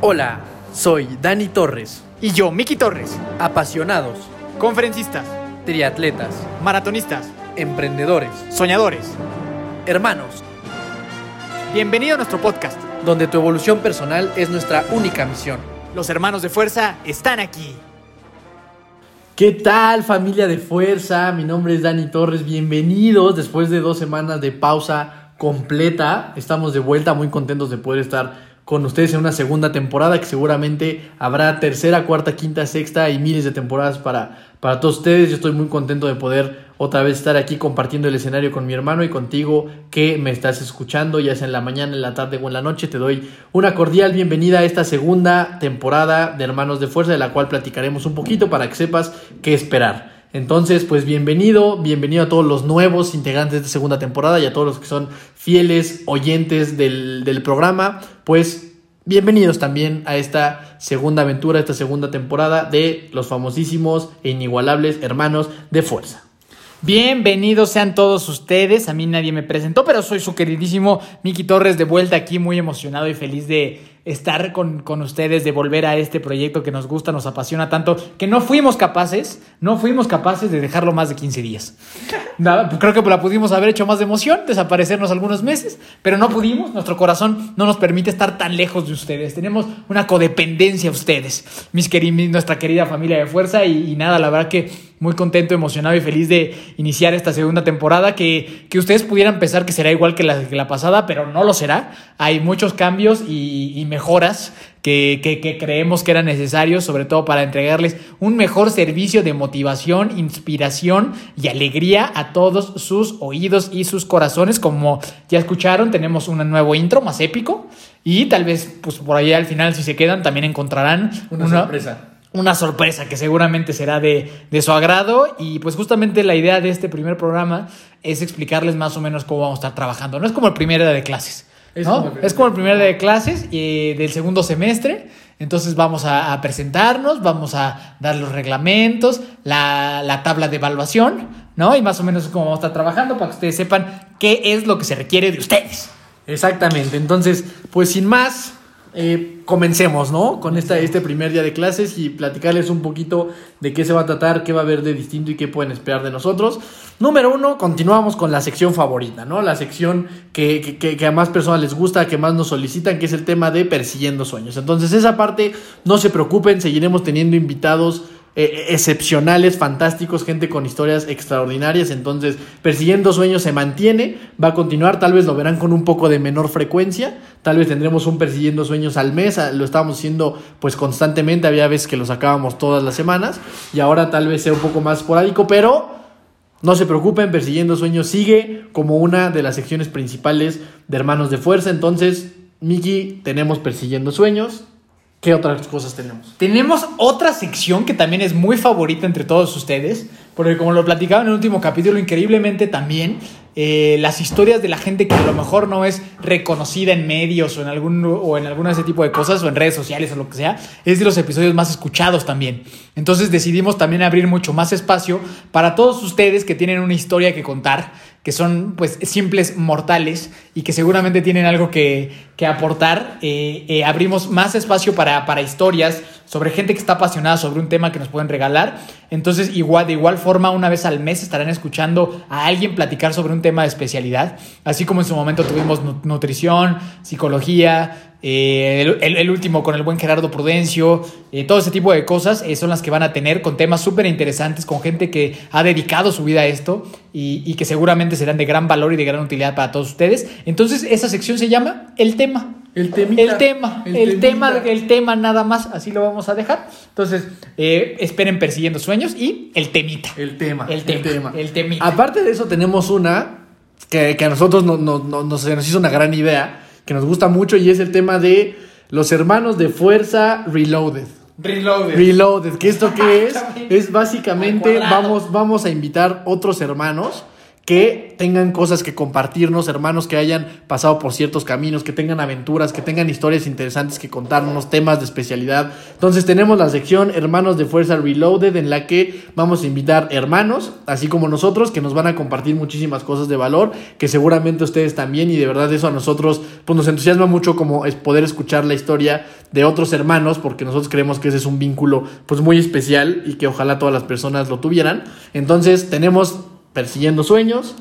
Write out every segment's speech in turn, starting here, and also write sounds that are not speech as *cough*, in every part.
Hola, soy Dani Torres. Y yo, Miki Torres. Apasionados, Conferencistas, triatletas, maratonistas, emprendedores, soñadores. hermanos, Bienvenido a nuestro podcast. donde tu evolución personal es nuestra única misión. Los hermanos de fuerza están aquí. ¿Qué tal familia de fuerza? Mi nombre es Dani Torres, bienvenidos después de dos semanas de pausa completa. Estamos de vuelta, muy contentos de poder estar con ustedes en una segunda temporada que seguramente habrá tercera, cuarta, quinta, sexta y miles de temporadas para, para todos ustedes. Yo estoy muy contento de poder otra vez estar aquí compartiendo el escenario con mi hermano y contigo que me estás escuchando, ya sea en la mañana, en la tarde o en la noche. Te doy una cordial bienvenida a esta segunda temporada de Hermanos de Fuerza, de la cual platicaremos un poquito para que sepas qué esperar. Entonces, pues bienvenido, bienvenido a todos los nuevos integrantes de segunda temporada y a todos los que son fieles oyentes del, del programa, pues bienvenidos también a esta segunda aventura, esta segunda temporada de los famosísimos e inigualables hermanos de fuerza. Bienvenidos sean todos ustedes. A mí nadie me presentó, pero soy su queridísimo Miki Torres de vuelta aquí, muy emocionado y feliz de estar con, con ustedes, de volver a este proyecto que nos gusta, nos apasiona tanto, que no fuimos capaces, no fuimos capaces de dejarlo más de 15 días. *laughs* Nada, creo que la pudimos haber hecho más de emoción, desaparecernos algunos meses, pero no pudimos, nuestro corazón no nos permite estar tan lejos de ustedes, tenemos una codependencia a ustedes, mis queri- nuestra querida familia de fuerza y, y nada, la verdad que muy contento, emocionado y feliz de iniciar esta segunda temporada que, que ustedes pudieran pensar que será igual que la, que la pasada, pero no lo será. Hay muchos cambios y, y mejoras que, que- que creemos que eran necesarios, sobre todo para entregarles un mejor servicio de motivación, inspiración y alegría a todos sus oídos y sus corazones. Como ya escucharon, tenemos un nuevo intro más épico y tal vez pues por ahí al final si se quedan también encontrarán Una sorpresa. Una sorpresa que seguramente será de, de su agrado y pues justamente la idea de este primer programa es explicarles más o menos cómo vamos a estar trabajando. No es como el primer día de clases. Es ¿no? como el primer Es como el primer día de clases eh, del segundo semestre. Entonces vamos a, a presentarnos, vamos a dar los reglamentos, la, la tabla de evaluación, ¿no? Y más o menos es como vamos a estar trabajando para que ustedes sepan qué es lo que se requiere de ustedes. Exactamente, entonces, pues sin más, eh, comencemos, ¿no? Con esta, este primer día de clases y platicarles un poquito de qué se va a tratar, qué va a haber de distinto y qué pueden esperar de nosotros. Número uno, continuamos con la sección favorita, ¿no? La sección que, que- que- que a más personas les gusta, que más nos solicitan, que es el tema de persiguiendo sueños. Entonces, esa parte, no se preocupen, seguiremos teniendo invitados eh, excepcionales, fantásticos, gente con historias extraordinarias. Entonces, Persiguiendo Sueños se mantiene, va a continuar, tal vez lo verán con un poco de menor frecuencia, tal vez tendremos un Persiguiendo Sueños al mes, lo estábamos haciendo pues constantemente, había veces que lo sacábamos todas las semanas y ahora tal vez sea un poco más esporádico, pero no se preocupen, Persiguiendo Sueños sigue como una de las secciones principales de Hermanos de Fuerza. Entonces, Miki, tenemos Persiguiendo Sueños. ¿Qué otras cosas tenemos? Tenemos otra sección que también es muy favorita entre todos ustedes, porque como lo platicaba en el último capítulo, increíblemente también eh, las historias de la gente que a lo mejor no es reconocida en medios o en algún o en alguno de ese tipo de cosas o en redes sociales o lo que sea, es de los episodios más escuchados también. Entonces decidimos también abrir mucho más espacio para todos ustedes que tienen una historia que contar, que son pues simples mortales y que seguramente tienen algo que, que aportar. Eh, eh, abrimos más espacio para, para historias sobre gente que está apasionada sobre un tema que nos pueden regalar. Entonces, igual, de igual forma, una vez al mes estarán escuchando a alguien platicar sobre un tema de especialidad. Así como en su momento tuvimos nu- nutrición, psicología, eh, el, último con el buen Gerardo Prudencio, eh, todo ese tipo de cosas eh, son las que van a tener con temas súper interesantes, con gente que ha dedicado su vida a esto y que seguramente serán de gran valor y de gran utilidad para todos ustedes. Entonces, esa sección se llama El tema. El temita. El tema, El el, tema, el tema nada más, así lo vamos a dejar. Entonces, eh, esperen persiguiendo sueños y el temita. El tema. El tema, el temita. Aparte de eso, tenemos una que, que a nosotros no- no- no- nos, se nos hizo una gran idea, que nos gusta mucho, y es el tema de los hermanos de fuerza Reloaded. Reloaded. Reloaded, que esto *laughs* qué es? Es básicamente, vamos, vamos a invitar otros hermanos que tengan cosas que compartirnos, hermanos que hayan pasado por ciertos caminos, que tengan aventuras, que tengan historias interesantes que contarnos, temas de especialidad. Entonces tenemos la sección Hermanos de Fuerza Reloaded en la que vamos a invitar hermanos, así como nosotros, que nos van a compartir muchísimas cosas de valor, que seguramente ustedes también y de verdad eso a nosotros pues nos entusiasma mucho como es poder escuchar la historia de otros hermanos, porque nosotros creemos que ese es un vínculo pues muy especial y que ojalá todas las personas lo tuvieran. Entonces tenemos Persiguiendo Sueños,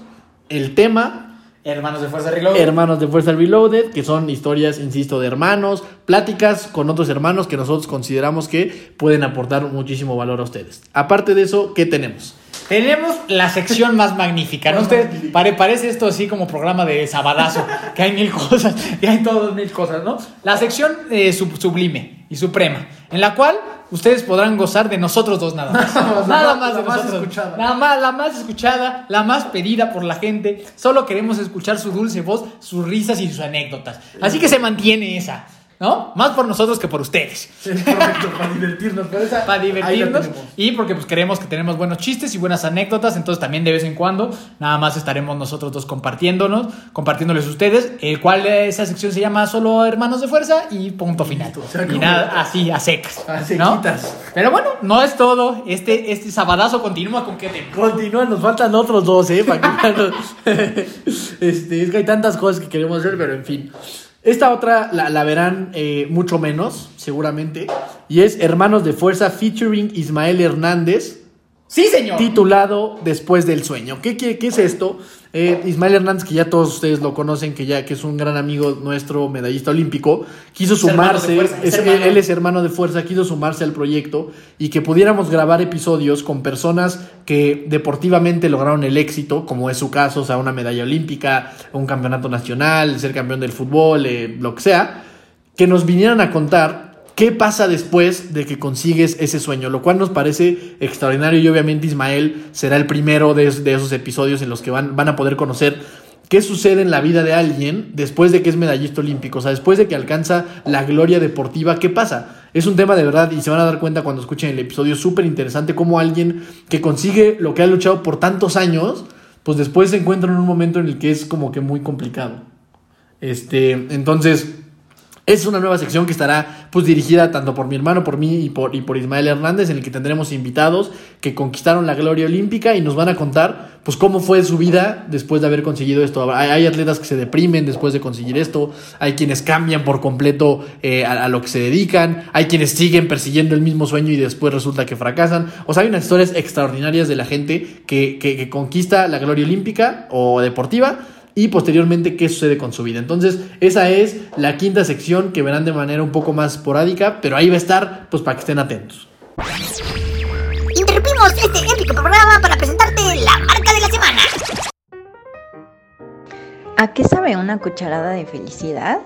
el tema Hermanos de Fuerza Reloaded. Hermanos de Fuerza Reloaded, que son historias, insisto, de hermanos, pláticas con otros hermanos que nosotros consideramos que pueden aportar muchísimo valor a ustedes. Aparte de eso, ¿qué tenemos? Tenemos la sección más magnífica, ¿no? Usted pare- parece esto así como programa de sabadazo, *laughs* que hay mil cosas, que hay todas mil cosas, ¿no? La sección eh, sub- sublime y suprema, en la cual ustedes podrán gozar de nosotros dos nada más. *laughs* más, nada la más de más nosotros. escuchada. Nada más, la más escuchada, la más pedida por la gente. Solo queremos escuchar su dulce voz, sus risas y sus anécdotas. Así que se mantiene esa, ¿no? Más por nosotros que por ustedes. Es *laughs* correcto, para divertirnos. pero esa- para divertirnos y porque pues creemos que tenemos buenos chistes y buenas anécdotas, entonces también de vez en cuando nada más estaremos nosotros dos compartiéndonos, compartiéndoles a ustedes, el cual eh, esa sección se llama solo Hermanos de Fuerza y punto final. Listo, y nada, así, a secas. A ¿no? Pero bueno, no es todo, este, este sabadazo continúa con qué tema. Continúa, nos faltan otros dos, ¿eh? Para que *laughs* este, es que hay tantas cosas que queremos hacer, pero en fin. Esta otra la, verán eh, mucho menos, seguramente. Y es Hermanos de Fuerza featuring Ismael Hernández. Sí, señor. titulado Después del sueño. ¿Qué, qué, qué es esto? Eh, Ismael Hernández, que ya todos ustedes lo conocen, que ya que es un gran amigo nuestro, medallista olímpico, quiso sumarse, fuerza, es él es hermano de fuerza, quiso sumarse al proyecto y que pudiéramos grabar episodios con personas que deportivamente lograron el éxito, como es su caso, o sea, una medalla olímpica, un campeonato nacional, ser campeón del fútbol, eh, lo que sea, que nos vinieran a contar qué pasa después de que consigues ese sueño, lo cual nos parece extraordinario y obviamente Ismael será el primero de, es- de esos episodios en los que van, van a poder conocer qué sucede en la vida de alguien después de que es medallista olímpico, o sea, después de que alcanza la gloria deportiva, ¿qué pasa? Es un tema de verdad y se van a dar cuenta cuando escuchen el episodio súper interesante cómo alguien que consigue lo que ha luchado por tantos años, pues después se encuentra en un momento en el que es como que muy complicado. Este, entonces, es una nueva sección que estará pues dirigida tanto por mi hermano, por mí y por, Ismael Hernández, en el que tendremos invitados que conquistaron la gloria olímpica y nos van a contar pues cómo fue su vida después de haber conseguido esto. Hay, atletas que se deprimen después de conseguir esto, hay quienes cambian por completo eh, a, lo que se dedican, hay quienes siguen persiguiendo el mismo sueño y después resulta que fracasan. O sea, hay unas historias extraordinarias de la gente que conquista la gloria olímpica o deportiva y posteriormente qué sucede con su vida. Entonces, esa es la quinta sección que verán de manera un poco más esporádica, pero ahí va a estar, pues para que estén atentos. Interrumpimos este épico programa para presentarte la marca de la semana. ¿A qué sabe una cucharada de felicidad?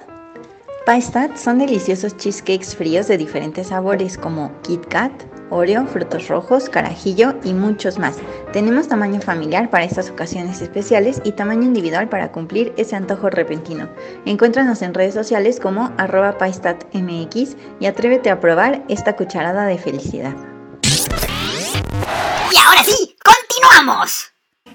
Paistat son deliciosos cheesecakes fríos de diferentes sabores como Kit Kat, Oreo, frutos rojos, carajillo y muchos más. Tenemos tamaño familiar para estas ocasiones especiales y tamaño individual para cumplir ese antojo repentino. Encuéntranos en redes sociales como arroba paistatmx y atrévete a probar esta cucharada de felicidad. Y ahora sí, continuamos.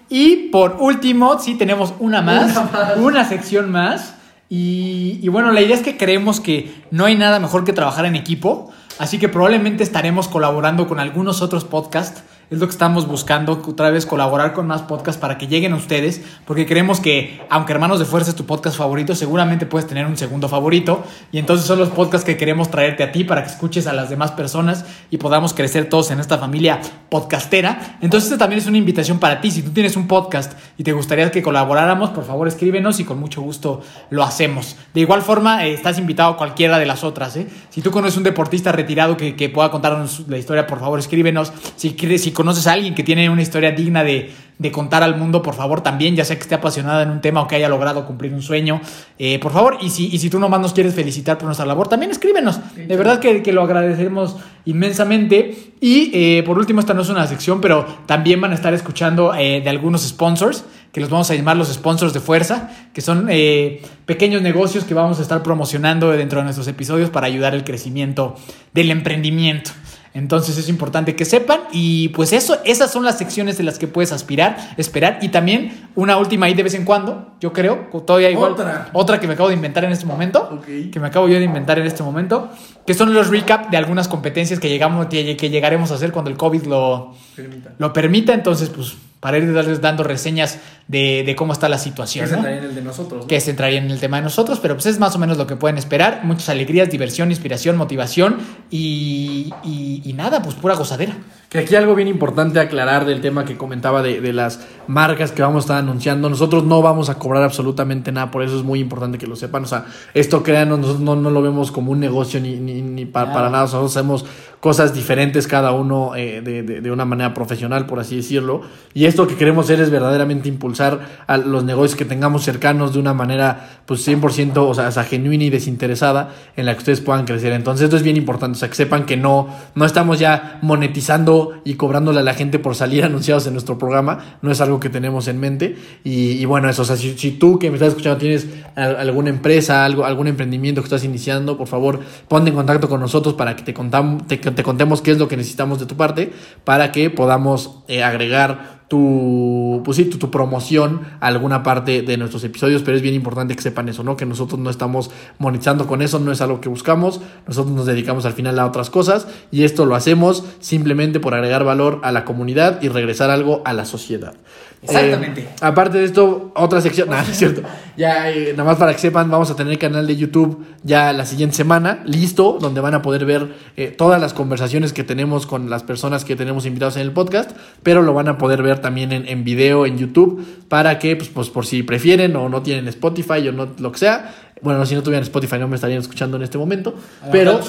Y por último, sí tenemos una más, una, sección más. Y, bueno, la idea es que creemos que no hay nada mejor que trabajar en equipo. Así que probablemente estaremos colaborando con algunos otros podcasts. Es lo que estamos buscando, otra vez colaborar con más podcasts para que lleguen a ustedes, porque creemos que, aunque Hermanos de Fuerza es tu podcast favorito, seguramente puedes tener un segundo favorito, y entonces son los podcasts que queremos traerte a ti para que escuches a las demás personas y podamos crecer todos en esta familia podcastera. Entonces, esta también es una invitación para ti. Si tú tienes un podcast y te gustaría que colaboráramos, por favor escríbenos y con mucho gusto lo hacemos. De igual forma, eh, estás invitado a cualquiera de las otras. ¿eh? Si tú conoces un deportista retirado que, que pueda contarnos la historia, por favor escríbenos. Si, si conoces a alguien que tiene una historia digna de, de contar al mundo, por favor también, ya sea que esté apasionada en un tema o que haya logrado cumplir un sueño, eh, por favor. Y si, y si tú nomás nos quieres felicitar por nuestra labor, también escríbenos. De verdad que, que lo agradecemos inmensamente. Y eh, por último, esta no es una sección, pero también van a estar escuchando eh, de algunos sponsors, que los vamos a llamar los sponsors de fuerza, que son eh, pequeños negocios que vamos a estar promocionando dentro de nuestros episodios para ayudar al crecimiento del emprendimiento. Entonces es importante que sepan y pues eso, esas son las secciones de las que puedes aspirar, esperar y también una última ahí de vez en cuando, yo creo, todavía igual. Otra. Otra que me acabo de inventar en este momento, Ok. que me acabo yo de inventar en este momento, que son los recap de algunas competencias que llegamos que llegaremos a hacer cuando el COVID lo, Permita. lo permita, entonces pues para ir darles dando reseñas de, de cómo está la situación. Que se ¿no? trae en el de nosotros. ¿no? que se entraría en el tema de nosotros, pero pues es más o menos lo que pueden esperar. Muchas alegrías, diversión, inspiración, motivación y, y- y nada, pues pura gozadera. Que aquí algo bien importante aclarar del tema que comentaba de, de las marcas que vamos a estar anunciando. Nosotros no vamos a cobrar absolutamente nada, por eso es muy importante que lo sepan. O sea, esto créanos, nosotros no, no lo vemos como un negocio ni, ni, ni pa- Nada. para nada. Nosotros hacemos cosas diferentes cada uno eh, de, de- de una manera profesional, por así decirlo. Y esto que queremos hacer es verdaderamente impulsar a los negocios que tengamos cercanos de una manera, pues 100%, o sea, o sea, genuina y desinteresada en la que ustedes puedan crecer. Entonces, esto es bien importante. O sea, que sepan que no, no estamos ya monetizando y cobrándole a la gente por salir *laughs* anunciados en nuestro programa. No es algo que tenemos en mente. Y, bueno, eso, o sea, si, tú que me estás escuchando tienes al- alguna empresa, algo, algún emprendimiento que estás iniciando, por favor, ponte en contacto con nosotros para que te, contam- te, te contemos qué es lo que necesitamos de tu parte para que podamos eh, agregar tu, pues sí, tu, tu promoción a alguna parte de nuestros episodios, pero es bien importante que sepan eso, ¿no? Que nosotros no estamos monetizando con eso, no es algo que buscamos, nosotros nos dedicamos al final a otras cosas y esto lo hacemos simplemente por agregar valor a la comunidad y regresar algo a la sociedad. Exactamente. Eh, aparte de esto, otra sección, nada, no es cierto. Ya, eh, nada más para que sepan, vamos a tener canal de YouTube ya la siguiente semana, listo, donde van a poder ver eh, todas las conversaciones que tenemos con las personas que tenemos invitados en el podcast, pero lo van a poder ver también en, en video en YouTube para que, pues, pues, por si prefieren o no tienen Spotify o no lo que sea. Bueno, si no tuvieran Spotify no me estarían escuchando en este momento, A pero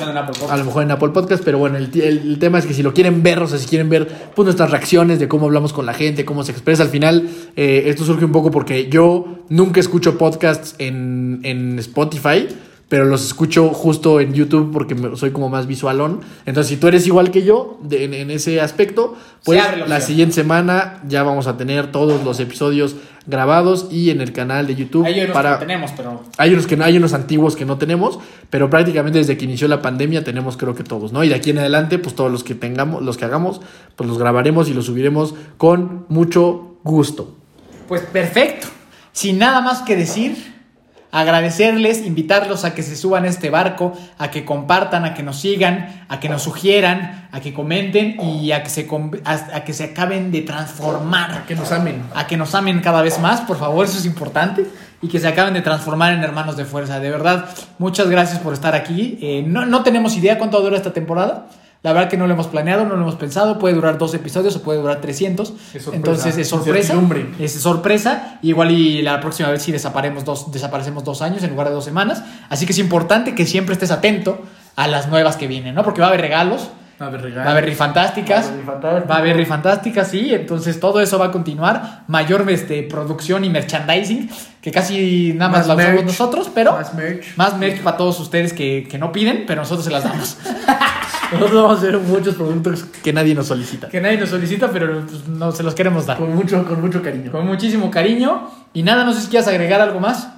a lo mejor en Apple Podcast, pero bueno, el- el tema es que si lo quieren ver, o sea, si quieren ver pues, nuestras reacciones de cómo hablamos con la gente, cómo se expresa, al final eh, esto surge un poco porque yo nunca escucho podcasts en, en Spotify, pero los escucho justo en YouTube porque soy como más visualón. Entonces, si tú eres igual que yo de- en, en ese aspecto, pues la siguiente semana ya vamos a tener todos los episodios grabados y en el canal de YouTube Hay unos para que tenemos, pero hay unos que no, hay unos antiguos que no tenemos, pero prácticamente desde que inició la pandemia tenemos creo que todos, ¿no? Y de aquí en adelante, pues todos los que tengamos, los que hagamos, pues los grabaremos y los subiremos con mucho gusto. pues perfecto. Sin nada más que decir, agradecerles, invitarlos a que se suban a este barco, a que compartan, a que nos sigan, a que nos sugieran, a que comenten y a que se, a- a que se acaben de transformar. Que nos amen. a que nos amen cada vez más, por favor, eso es importante. Y que se acaben de transformar en hermanos de fuerza. De verdad, muchas gracias por estar aquí. Eh, no, no tenemos idea cuánto dura esta temporada. La verdad que no lo hemos planeado, no lo hemos pensado. Puede durar dos episodios o puede durar 300. Es sorpresa. Entonces es sorpresa. Es sorpresa. Igual y la próxima vez sí desaparemos dos, desaparecemos dos años en lugar de dos semanas. Así que es importante que siempre estés atento a las nuevas que vienen, ¿no? Porque va a haber regalos. Va a haber regalos. Va a haber rifantásticas. Va a haber rifantásticas. Sí. Entonces todo eso va a continuar. Mayor este, producción y merchandising. Que casi nada más, Más la usamos merch. nosotros, pero. Más merch. Más merch para todos ustedes que, que no piden, pero nosotros se las damos. *laughs* Nosotros vamos a hacer muchos productos que nadie nos solicita. que nadie nos solicita, pero pues, no se los queremos dar. Con mucho, con mucho cariño. Con muchísimo cariño. Y nada, no sé si quieras agregar algo más.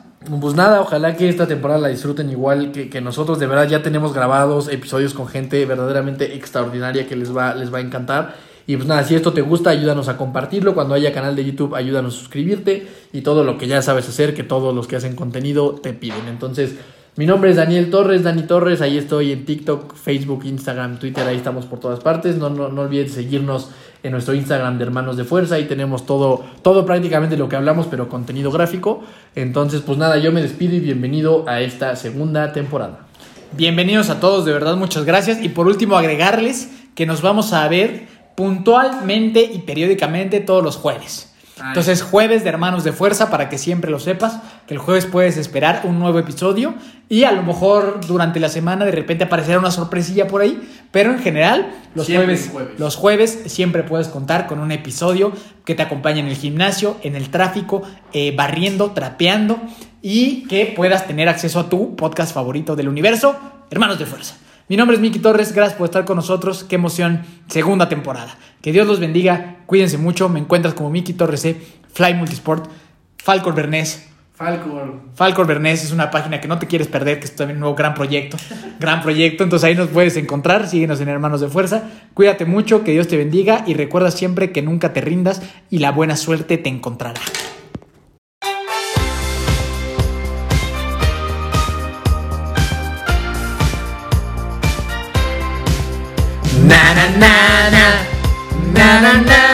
Pues nada, ojalá que esta temporada la disfruten igual que, que nosotros. De verdad, ya tenemos grabados episodios con gente verdaderamente extraordinaria que les va, les va a encantar. Y pues nada, si esto te gusta, ayúdanos a compartirlo. Cuando haya canal de YouTube, ayúdanos a suscribirte. Y todo lo que ya sabes hacer, que todos los que hacen contenido te piden. Entonces, mi nombre es Daniel Torres, Dani Torres. Ahí estoy en TikTok, Facebook, Instagram, Twitter. Ahí estamos por todas partes. No, no, no olvides seguirnos en nuestro Instagram de Hermanos de Fuerza. Ahí tenemos todo, todo prácticamente lo que hablamos, pero contenido gráfico. Entonces, pues nada, yo me despido y bienvenido a esta segunda temporada. Bienvenidos a todos, de verdad, muchas gracias. Y por último, agregarles que nos vamos a ver puntualmente y periódicamente todos los jueves. Entonces, jueves de Hermanos de Fuerza, para que siempre lo sepas, que el jueves puedes esperar un nuevo episodio y a lo mejor durante la semana de repente aparecerá una sorpresilla por ahí, pero en general los jueves. los jueves siempre puedes contar con un episodio que te acompañe en el gimnasio, en el tráfico, eh, barriendo, trapeando y que puedas tener acceso a tu podcast favorito del universo, Hermanos de Fuerza. Mi nombre es Miki Torres, gracias por estar con nosotros. Qué emoción, segunda temporada. Que Dios los bendiga, cuídense mucho. Me encuentras como Miki Torres C, Fly Multisport, Falcon Bernés, Falcor. Falcor Bernés es una página que no te quieres perder, que es también un nuevo gran proyecto. *laughs* Gran proyecto. Entonces ahí nos puedes encontrar. Síguenos en Hermanos de Fuerza. Cuídate mucho, que Dios te bendiga y recuerda siempre que nunca te rindas y la buena suerte te encontrará. Na na. Na na na